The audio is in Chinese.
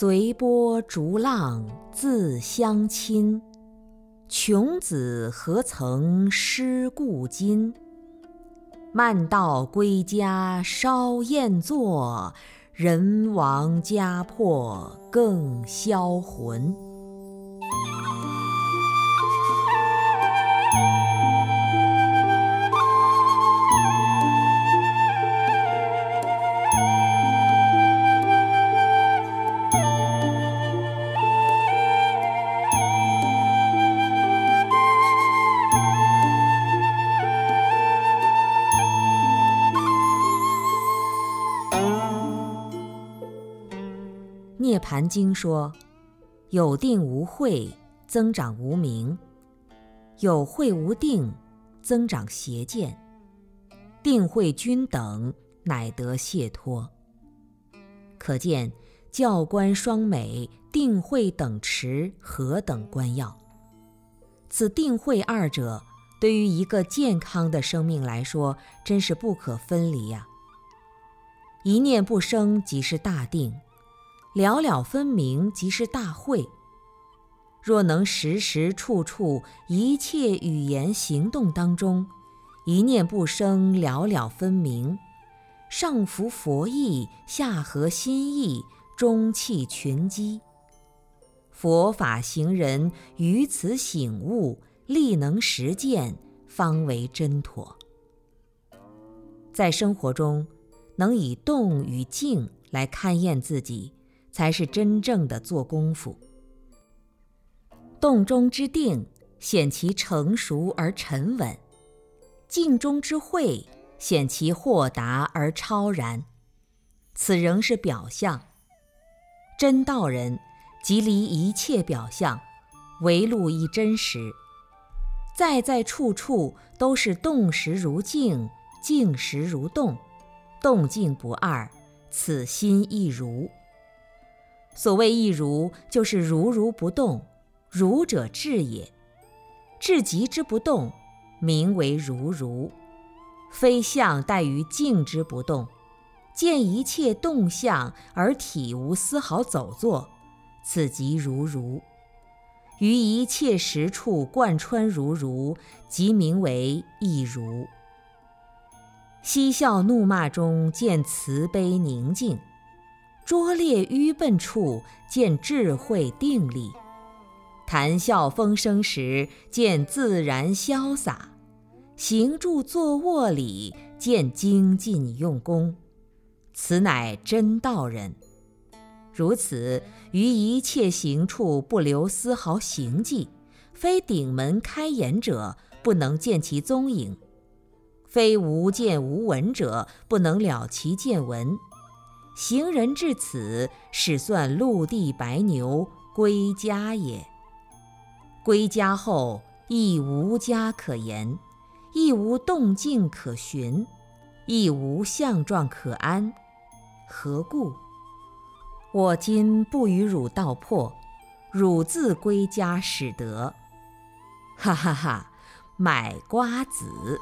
随波逐浪自相亲，穷子何曾失故今？漫道归家烧宴坐，人亡家破更销魂。《盘经》说：“有定无慧，增长无明；有慧无定，增长邪见。定慧均等，乃得解脱。”可见教官双美、定慧等持何等关要。此定慧二者，对于一个健康的生命来说，真是不可分离呀！一念不生，即是大定。了了分明，即是大慧。若能时时处处一切语言行动当中，一念不生，了了分明，上服佛意，下合心意，中气群机，佛法行人于此醒悟，力能实践，方为真妥。在生活中，能以动与静来勘验自己。才是真正的做功夫。动中之定，显其成熟而沉稳；静中之慧，显其豁达而超然。此仍是表象。真道人，即离一切表象，唯路一真实。在在处处都是动时如静，静时如动，动静不二，此心亦如。所谓一如，就是如如不动，如者智也。至极之不动，名为如如。非相待于静之不动，见一切动向而体无丝毫走作，此即如如。于一切实处贯穿如如，即名为一如。嬉笑怒骂中见慈悲宁静。拙劣愚笨处见智慧定力，谈笑风生时见自然潇洒，行住坐卧里见精进用功，此乃真道人。如此于一切行处不留丝毫行迹，非顶门开眼者不能见其踪影，非无见无闻者不能了其见闻。行人至此，始算陆地白牛归家也。归家后，亦无家可言，亦无动静可寻，亦无相状可安。何故？我今不与汝道破，汝自归家始得。哈哈哈，买瓜子。